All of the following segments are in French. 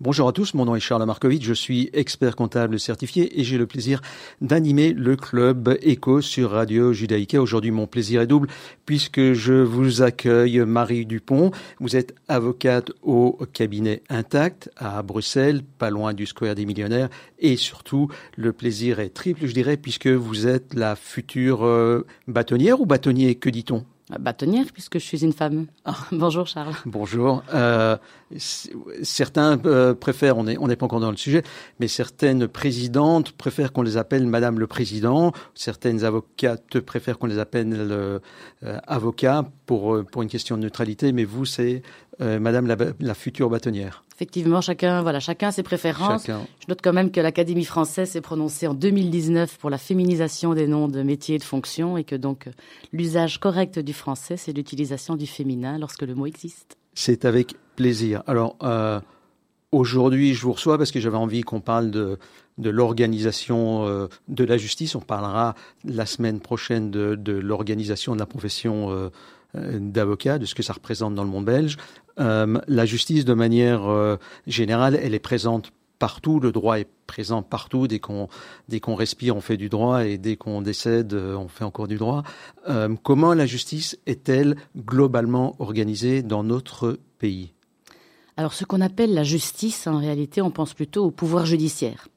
Bonjour à tous, mon nom est Charles Markovitch, je suis expert comptable certifié et j'ai le plaisir d'animer le club ECHO sur Radio Judaïka. Aujourd'hui, mon plaisir est double puisque je vous accueille Marie Dupont. Vous êtes avocate au cabinet Intact à Bruxelles, pas loin du Square des Millionnaires et surtout, le plaisir est triple, je dirais, puisque vous êtes la future euh, bâtonnière ou bâtonnier, que dit-on? Bâtonnière puisque je suis une femme. Bonjour Charles. Bonjour. Euh, certains euh, préfèrent, on n'est on pas encore dans le sujet, mais certaines présidentes préfèrent qu'on les appelle Madame le Président. Certaines avocates préfèrent qu'on les appelle euh, avocat pour euh, pour une question de neutralité. Mais vous, c'est euh, Madame la, la future bâtonnière. Effectivement, chacun, voilà, chacun ses préférences. Je note quand même que l'Académie française s'est prononcée en 2019 pour la féminisation des noms de métiers et de fonctions et que donc l'usage correct du français, c'est l'utilisation du féminin lorsque le mot existe. C'est avec plaisir. Alors, euh, aujourd'hui, je vous reçois parce que j'avais envie qu'on parle de, l'organisation euh, de la justice. On parlera la semaine prochaine de, l'organisation de la profession euh, d'avocat, de ce que ça représente dans le monde belge. La justice, de manière générale, elle est présente partout, le droit est présent partout. Dès qu'on dès qu'on respire, on fait du droit, et dès qu'on décède, on fait encore du droit. Euh, comment la justice est-elle globalement organisée dans notre pays? Alors, ce qu'on appelle la justice, en réalité, on pense plutôt au pouvoir judiciaire.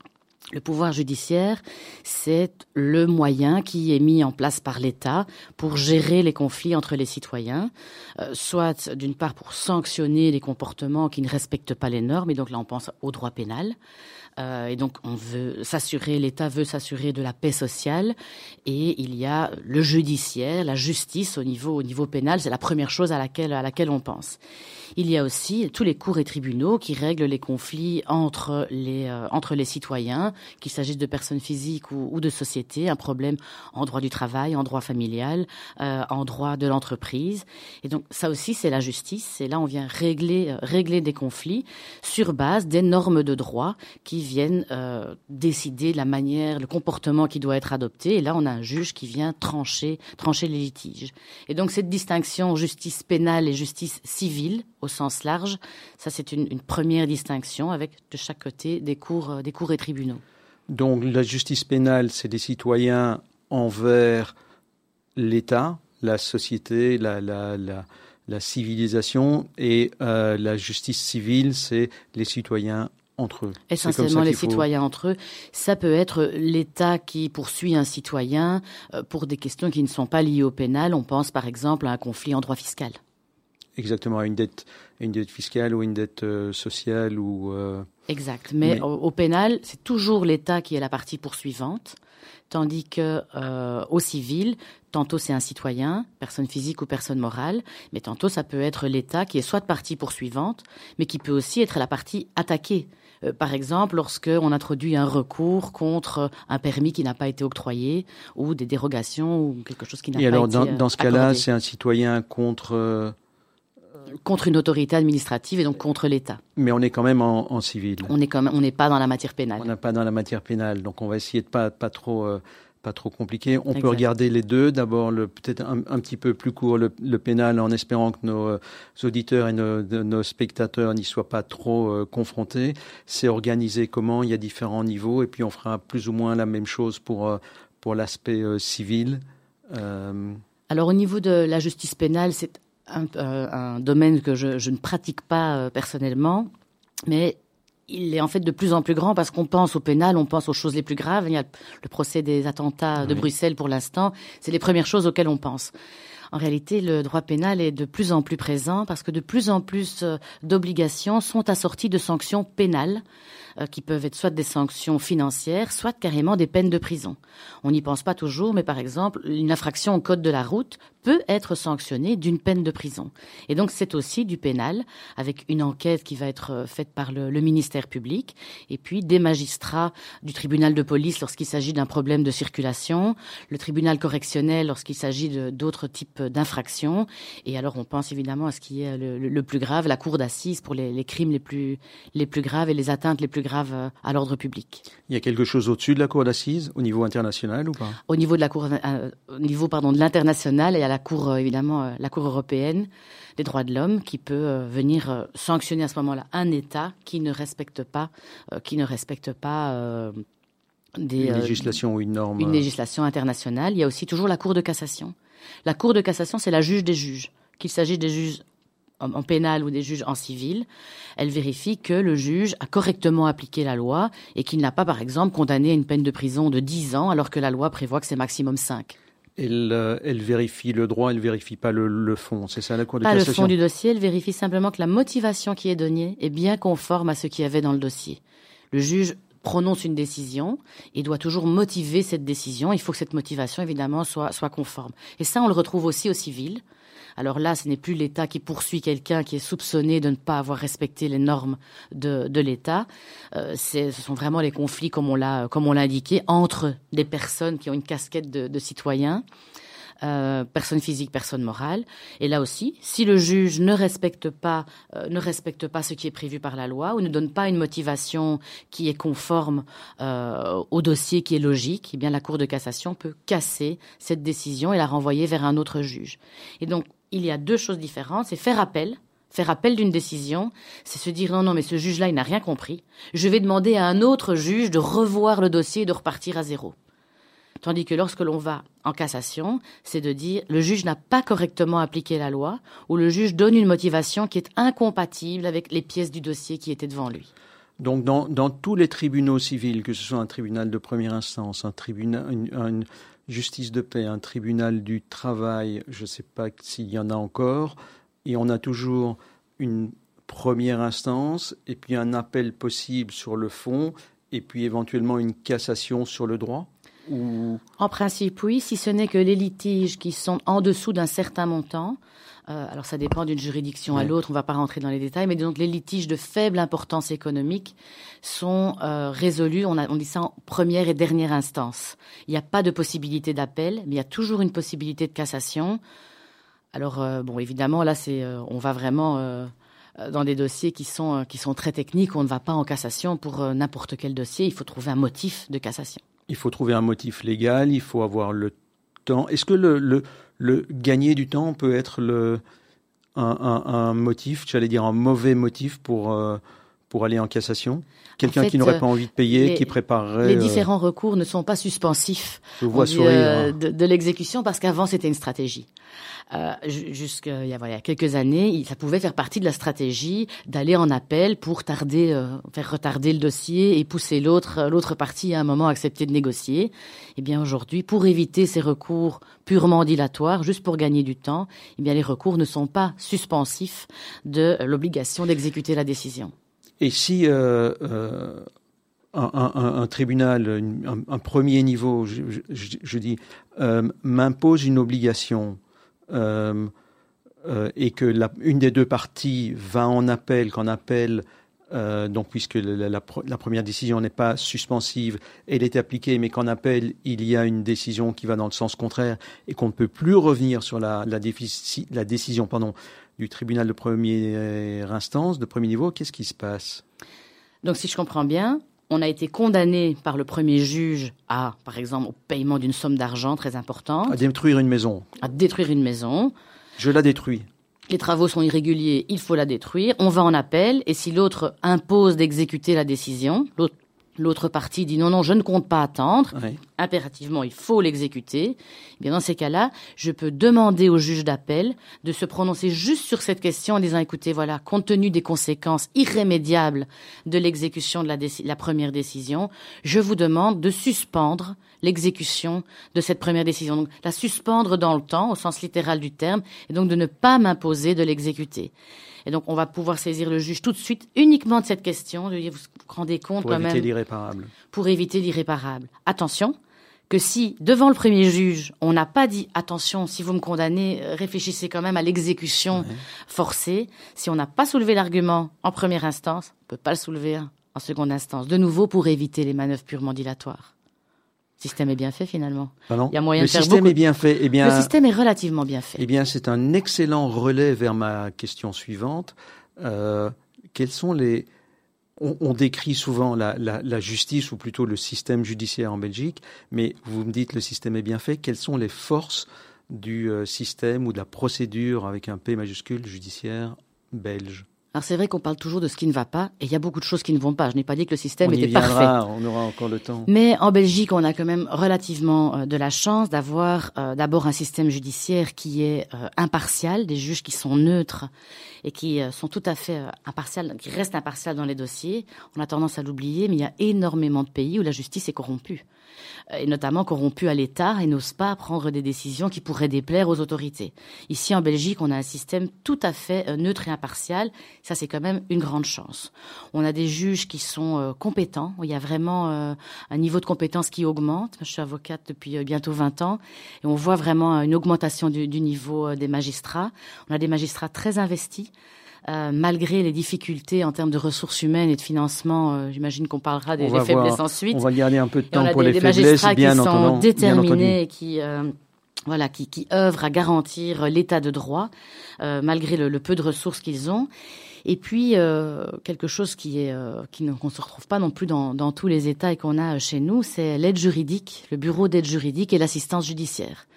Le pouvoir judiciaire, c'est le moyen qui est mis en place par l'État pour gérer les conflits entre les citoyens, euh, soit d'une part pour sanctionner les comportements qui ne respectent pas les normes, et donc là on pense au droit pénal, euh, et donc on veut s'assurer, l'État veut s'assurer de la paix sociale, et il y a le judiciaire, la justice au niveau au niveau pénal, c'est la première chose à laquelle à laquelle on pense. Il y a aussi tous les cours et tribunaux qui règlent les conflits entre les, euh, entre les citoyens, qu'il s'agisse de personnes physiques ou, ou, de sociétés, un problème en droit du travail, en droit familial, euh, en droit de l'entreprise. Et donc ça aussi, c'est la justice. Et là, on vient régler, régler des conflits sur base des normes de droit qui viennent euh, décider la manière, le comportement qui doit être adopté. Et là, on a un juge qui vient trancher, trancher les litiges. Et donc cette distinction justice pénale et justice civile au sens large. Ça, c'est une, première distinction avec de chaque côté des cours, euh, des et tribunaux. Donc la justice pénale, c'est des citoyens envers l'État, la société, la, la, la, la civilisation, et euh, la justice civile, c'est les citoyens entre eux. Essentiellement les faut... citoyens entre eux. Ça peut être l'État qui poursuit un citoyen euh, pour des questions qui ne sont pas liées au pénal. On pense par exemple à un conflit en droit fiscal. Exactement, à une dette, une dette fiscale ou une dette euh, sociale ou. Euh... Exact, mais, mais... Au, au, pénal, c'est toujours l'État qui est la partie poursuivante, tandis que euh, au civil, tantôt c'est un citoyen, personne physique ou personne morale, mais tantôt ça peut être l'État qui est soit partie poursuivante, mais qui peut aussi être la partie attaquée. Euh, par exemple, lorsque on introduit un recours contre un permis qui n'a pas été octroyé ou des dérogations ou quelque chose qui n'a pas alors, été dans, dans ce cas-là, c'est un citoyen contre euh, contre une autorité administrative et donc contre l'État. Mais on est quand même en, en civil. On est quand même, on n'est pas dans la matière pénale. On n'est pas dans la matière pénale, donc on va essayer de pas pas trop euh, pas trop compliqué. On exact. peut regarder les deux. D'abord, peut-être un, un, petit peu plus court le, le, pénal, en espérant que nos euh, auditeurs et nos, de, nos spectateurs n'y soient pas trop euh, confrontés. C'est organisé comment? Il y a différents niveaux, et puis on fera plus ou moins la même chose pour euh, pour l'aspect civil. Alors au niveau de la justice pénale, c'est un, un, domaine que je, je ne pratique pas personnellement, mais il est en fait de plus en plus grand parce qu'on pense au pénal, on pense aux choses les plus graves. Il y a le procès des attentats de oui. Bruxelles pour l'instant. C'est les premières choses auxquelles on pense. En réalité, le droit pénal est de plus en plus présent parce que de plus en plus euh, d'obligations sont assorties de sanctions pénales euh, qui peuvent être soit des sanctions financières, soit carrément des peines de prison. On n'y pense pas toujours, mais par exemple, une infraction au code de la route peut être sanctionnée d'une peine de prison. Et donc c'est aussi du pénal, avec une enquête qui va être euh, faite par le, ministère public, et puis des magistrats du tribunal de police lorsqu'il s'agit d'un problème de circulation, le tribunal correctionnel lorsqu'il s'agit d'autres types type d'infraction. Et alors on pense évidemment à ce qui est le, plus grave, la cour d'assises pour les, crimes les plus, les plus graves et les atteintes les plus graves euh, à l'ordre public. Il y a quelque chose au-dessus de la cour d'assises, au niveau international ou pas? Au niveau de la cour, euh, au niveau pardon de l'international et à la cour euh, évidemment la cour européenne des droits de l'homme qui peut venir sanctionner à ce moment-là un État qui ne respecte pas, qui ne respecte pas des, une législation ou une norme. Une législation internationale. Il y a aussi toujours la Cour de cassation. La Cour de cassation, c'est la juge des juges. Qu'il s'agisse des juges en pénal ou des juges en civil, elle vérifie que le juge a correctement appliqué la loi et qu'il n'a pas, par exemple, condamné à une peine de prison de 10 ans alors que la loi prévoit que c'est maximum 5. Elle, euh, elle, vérifie le droit, elle vérifie pas le, fond, c'est ça la Cour de pas cassation Pas le fond du dossier, elle vérifie simplement que la motivation qui est donnée est bien conforme à ce qu'il y avait dans le dossier. Le juge prononce une décision et doit toujours motiver cette décision. Il faut que cette motivation, évidemment, soit, soit conforme. Et ça, on le retrouve aussi au civil. Alors là, ce n'est plus l'État qui poursuit quelqu'un qui est soupçonné de ne pas avoir respecté les normes de, de l'État. Euh, ce sont vraiment les conflits, comme on l'a comme on l'a indiqué, entre des personnes qui ont une casquette de, de citoyens. Euh, personne physique, personne morale. Et là aussi, si le juge ne respecte pas, euh, ne respecte pas ce qui est prévu par la loi ou ne donne pas une motivation qui est conforme euh, au dossier qui est logique, eh bien la Cour de cassation peut casser cette décision et la renvoyer vers un autre juge. Et donc, il y a deux choses différentes. C'est faire appel Faire appel d'une décision, c'est se dire non, non, mais ce juge-là, il n'a rien compris. Je vais demander à un autre juge de revoir le dossier et de repartir à zéro. Tandis que lorsque l'on va en cassation, c'est de dire le juge n'a pas correctement appliqué la loi ou le juge donne une motivation qui est incompatible avec les pièces du dossier qui étaient devant lui. Donc dans, tous les tribunaux civils, que ce soit un tribunal de première instance, un tribunal, une, justice de paix, un tribunal du travail, je ne sais pas s'il y en a encore, et on a toujours une première instance et puis un appel possible sur le fond et puis éventuellement une cassation sur le droit en principe, oui, si ce n'est que les litiges qui sont en dessous d'un certain montant, euh, alors ça dépend d'une juridiction à l'autre, on ne va pas rentrer dans les détails, mais donc les litiges de faible importance économique sont euh, résolus, on, on dit ça en première et dernière instance. Il n'y a pas de possibilité d'appel, mais il y a toujours une possibilité de cassation. Alors euh, bon, évidemment, là, c'est, on va vraiment dans des dossiers qui sont, qui sont très techniques, on ne va pas en cassation pour n'importe quel dossier, il faut trouver un motif de cassation il faut trouver un motif légal, il faut avoir le temps. Est-ce que le, gagner du temps peut être un motif, j'allais dire un mauvais motif pour, euh, pour aller en cassation Quelqu'un qui n'aurait pas envie de payer, qui préparerait. Les euh, différents recours ne sont pas suspensifs euh, de, de l'exécution parce qu'avant c'était une stratégie. Euh, Jusqu'il y, a, voilà, quelques années, ça pouvait faire partie de la stratégie d'aller en appel pour tarder, euh, faire retarder le dossier et pousser l'autre, l'autre partie à un moment à accepter de négocier. Eh bien aujourd'hui, pour éviter ces recours purement dilatoires, juste pour gagner du temps, eh bien les recours ne sont pas suspensifs de l'obligation d'exécuter la décision. Et si euh, euh un, un, un, tribunal, un, premier niveau, je, dis, euh, m'impose une obligation et que la, une des deux parties va en appel, qu'en appel, euh, donc puisque la, la, première décision n'est pas suspensive, elle est appliquée, mais qu'en appel, il y a une décision qui va dans le sens contraire et qu'on ne peut plus revenir sur la, la, la décision pardon, du tribunal de première instance, de premier niveau, qu'est-ce qui se passe? Donc si je comprends bien, on a été condamné par le premier juge à, par exemple, au paiement d'une somme d'argent très importante. À détruire une maison. À détruire une maison. Je la détruis. Les travaux sont irréguliers, il faut la détruire. On va en appel, et si l'autre impose d'exécuter la décision, l'autre L'autre partie dit non, non, je ne compte pas attendre. Impérativement, il faut l'exécuter. Eh bien, dans ces cas-là, je peux demander au juge d'appel de se prononcer juste sur cette question en disant, écoutez, voilà, compte tenu des conséquences irrémédiables de l'exécution de la, la première décision, je vous demande de suspendre l'exécution de cette première décision. Donc, la suspendre dans le temps, au sens littéral du terme, et donc de ne pas m'imposer de l'exécuter. Et donc, on va pouvoir saisir le juge tout de suite uniquement de cette question, de dire, vous vous rendez compte quand même. Pour éviter l'irréparable. Pour éviter l'irréparable. Attention, que si, devant le premier juge, on n'a pas dit, attention, si vous me condamnez, euh, réfléchissez quand même à l'exécution forcée, si on n'a pas soulevé l'argument en première instance, on ne peut pas le soulever en seconde instance. De nouveau, pour éviter les manœuvres purement dilatoires. Le système est bien fait finalement. Pardon Il y a moyen le de faire système beaucoup- est bien fait. Eh bien, Le système est relativement bien fait. eh bien, c'est un excellent relais vers ma question suivante. Euh, quels sont les on, on décrit souvent la, la- la justice ou plutôt le système judiciaire en Belgique, mais vous me dites le système est bien fait. Quelles sont les forces du euh, système ou de la procédure avec un P majuscule judiciaire belge? Alors c'est vrai qu'on parle toujours de ce qui ne va pas, et il y a beaucoup de choses qui ne vont pas. Je n'ai pas dit que le système On était parfait. viendra, on aura encore le temps. Mais en Belgique, on a quand même relativement euh, de la chance d'avoir euh, d'abord un système judiciaire qui est euh, impartial, des juges qui sont neutres et qui euh, sont tout à fait impartials, qui restent impartials dans les dossiers. On a tendance à l'oublier, mais il y a énormément de pays où la justice est corrompue, et notamment corrompue à l'État et n'ose pas prendre des décisions qui pourraient déplaire aux autorités. Ici, en Belgique, on a un système tout à fait neutre et impartial. Ça, c'est quand même une grande chance. On a des juges qui sont euh, compétents. Il y a vraiment euh, un niveau de compétence qui augmente. Je suis avocate depuis euh, bientôt 20 ans et on voit vraiment une augmentation du, du niveau des magistrats. On a des magistrats très investis. Euh, malgré les difficultés en termes de ressources humaines et de financement, euh, j'imagine qu'on parlera des, faiblesses voir. ensuite. On va garder un peu de temps pour des, les des faiblesses, magistrats bien qui sont bien déterminés et qui, euh, voilà, qui, qui œuvrent à garantir l'état de droit, malgré le, le peu de ressources qu'ils ont. Et puis, euh, quelque chose qui est euh, qui ne qu'on se retrouve pas non plus dans, dans tous les États et qu'on a chez nous, c'est l'aide juridique, le bureau d'aide juridique et l'assistance judiciaire.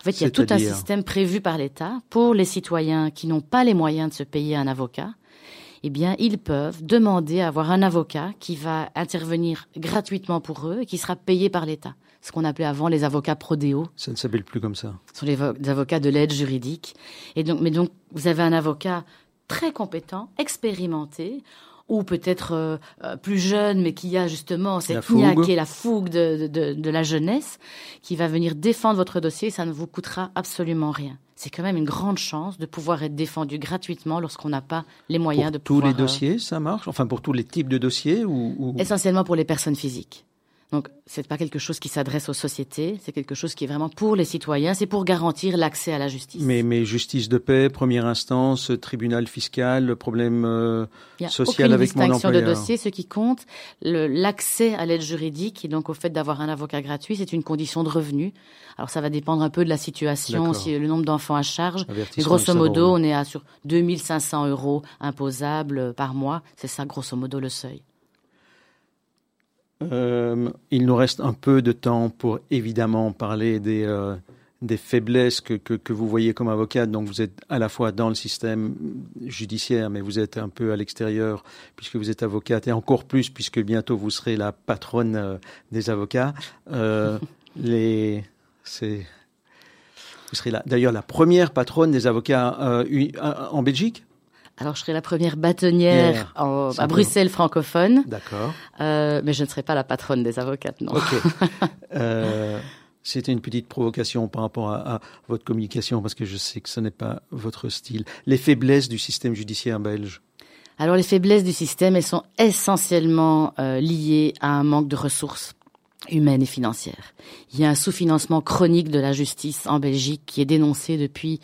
En fait, il y a tout un système prévu par l'État pour les citoyens qui n'ont pas les moyens de se payer un avocat. Eh bien, ils peuvent demander à avoir un avocat qui va intervenir gratuitement pour eux et qui sera payé par l'État. Ce qu'on appelait avant les avocats prodéo Ça ne s'appelle plus comme ça. ce sont les, avocats de l'aide juridique. Et donc, mais donc, vous avez un avocat très compétent, expérimenté, ou peut-être euh, euh, plus jeune, mais qui a justement cette fougue. niaque et la fougue de, de, la jeunesse, qui va venir défendre votre dossier, ça ne vous coûtera absolument rien. C'est quand même une grande chance de pouvoir être défendu gratuitement lorsqu'on n'a pas les moyens Pour de tous pouvoir... les euh, dossiers, ça marche? Enfin, pour tous les types de dossiers ou, ou- essentiellement pour les personnes physiques. Donc, c'est pas quelque chose qui s'adresse aux sociétés, c'est quelque chose qui est vraiment pour les citoyens, c'est pour garantir l'accès à la justice. mais, mais justice de paix, première instance, tribunal fiscal, problème euh, Il y a social aucune avec mon distinction de employeur. dossier. Ce qui compte, l'accès à l'aide juridique et donc au fait d'avoir un avocat gratuit, c'est une condition de revenu. Alors ça va dépendre un peu de la situation, si le nombre d'enfants à charge. Mais grosso de modo, on est à sur 2500 euros imposables euh, par mois. C'est ça, grosso modo, le seuil. Euh, il nous reste un peu de temps pour évidemment parler des, euh, des faiblesses que, que, que vous voyez comme avocate. Donc vous êtes à la fois dans le système judiciaire, mais vous êtes un peu à l'extérieur puisque vous êtes avocate et encore plus puisque bientôt vous serez la patronne euh, des avocats. Les, c'est, vous serez d'ailleurs la première patronne des avocats en Belgique. Alors, je serai la première bâtonnière en- à. Bruxelles francophone, D'accord. euh, mais je ne serai pas la patronne des avocates, non. Ok. Euh, C'était une petite provocation par rapport à, à votre communication, parce que je sais que ce n'est pas votre style. Les faiblesses du système judiciaire belge? Alors les faiblesses du système, elles sont essentiellement euh, liées à un manque de ressources humaines et financières. Il y a un sous-financement chronique de la justice en Belgique qui est dénoncé depuis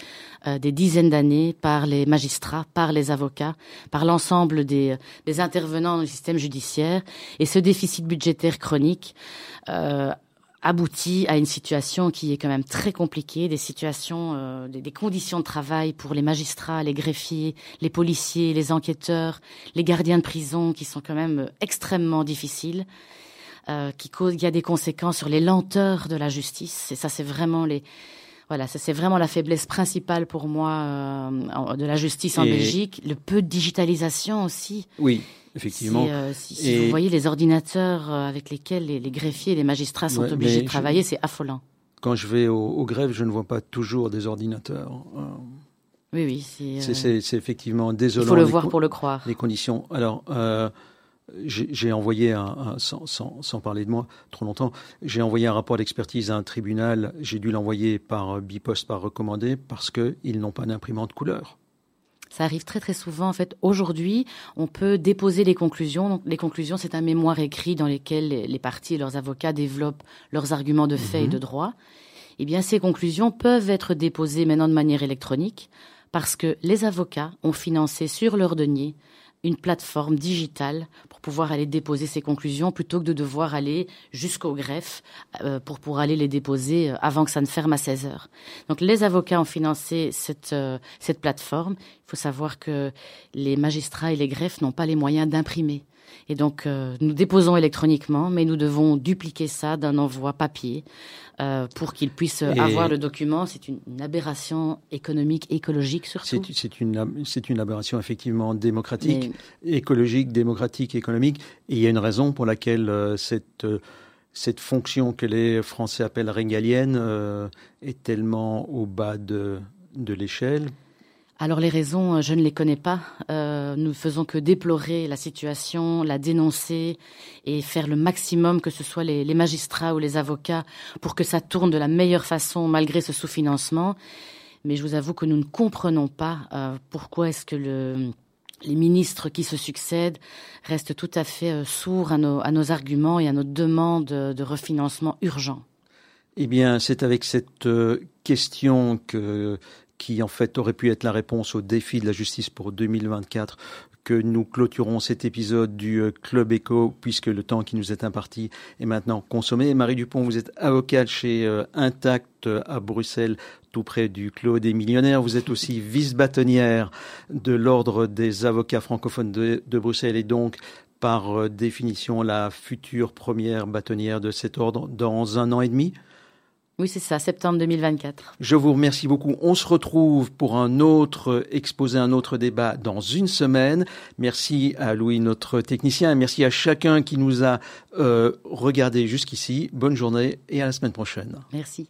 euh, des dizaines d'années par les magistrats, par les avocats, par l'ensemble des, intervenants dans le système judiciaire. Et ce déficit budgétaire chronique euh, aboutit à une situation qui est quand même très compliquée, des situations, euh, des, des conditions de travail pour les magistrats, les greffiers, les policiers, les enquêteurs, les gardiens de prison, qui sont quand même euh, extrêmement difficiles, euh, qui causent, il y a des conséquences sur les lenteurs de la justice. Et ça, c'est vraiment les, voilà, ça c'est vraiment la faiblesse principale pour moi euh, de la justice en Et- Belgique. Le peu de digitalisation aussi. Oui, effectivement. Si, euh, si- vous voyez les ordinateurs avec lesquels les, les greffiers et les magistrats sont Ouais, obligés de je- travailler, c'est affolant. Quand je vais au, aux grèves, je ne vois pas toujours des ordinateurs. Euh, Oui, oui, c'est. Effectivement il désolant. faut le voir pour le croire. les conditions. Alors, j'ai envoyé, un, un- sans, sans, sans parler de moi trop longtemps, j'ai envoyé un rapport d'expertise à un tribunal. J'ai dû l'envoyer par euh, biposte, par recommandé, parce qu'ils n'ont pas d'imprimante couleur. Ça arrive très très souvent. En fait, aujourd'hui, on peut déposer les conclusions. Donc, les conclusions, c'est un mémoire écrit dans lequel les, les parties et leurs avocats développent leurs arguments de fait et de droit. Eh bien, ces conclusions peuvent être déposées maintenant de manière électronique parce que les avocats ont financé sur leur denier une plateforme digitale pour pouvoir aller déposer ses conclusions plutôt que de devoir aller jusqu'au greffe euh, pour pour aller les déposer euh, avant que ça ne ferme à 16 heures. Donc les avocats ont financé cette euh, cette plateforme. Il faut savoir que les magistrats et les greffes n'ont pas les moyens d'imprimer. Et donc, euh, nous déposons électroniquement, mais nous devons dupliquer ça d'un envoi papier euh, pour qu'ils puissent Et- avoir le document. C'est une, une aberration économique, écologique surtout. C'est une, c'est une aberration effectivement démocratique, Mais- écologique, démocratique, économique. Et il y a une raison pour laquelle euh, cette, cette fonction que les Français appellent régalienne euh, est tellement au bas de, de l'échelle. Alors les raisons, euh, je ne les connais pas. Euh, nous faisons que déplorer la situation, la dénoncer et faire le maximum, que ce soit les, magistrats ou les avocats, pour que ça tourne de la meilleure façon malgré ce sous-financement. Mais je vous avoue que nous ne comprenons pas euh, pourquoi est-ce que le, les ministres qui se succèdent restent tout à fait sourds à nos, à nos arguments et à nos demandes de, refinancement urgent. Eh bien, c'est avec cette question que, qui en fait aurait pu être la réponse au défi de la justice pour 2024 que nous clôturons cet épisode du euh, Club Echo puisque le temps qui nous est imparti est maintenant consommé. Marie Dupont, vous êtes avocate chez euh, Intact euh, à Bruxelles, tout près du Clos des Millionnaires. Vous êtes aussi vice-bâtonnière de l'Ordre des avocats francophones de, Bruxelles et donc par définition la future première bâtonnière de cet ordre dans un an et demi. Oui, c'est ça, septembre 2024. Je vous remercie beaucoup. On se retrouve pour un autre exposé, un autre débat dans une semaine. Merci à Louis, notre technicien. Merci à chacun qui nous a euh, regardé jusqu'ici. Bonne journée et à la semaine prochaine. Merci.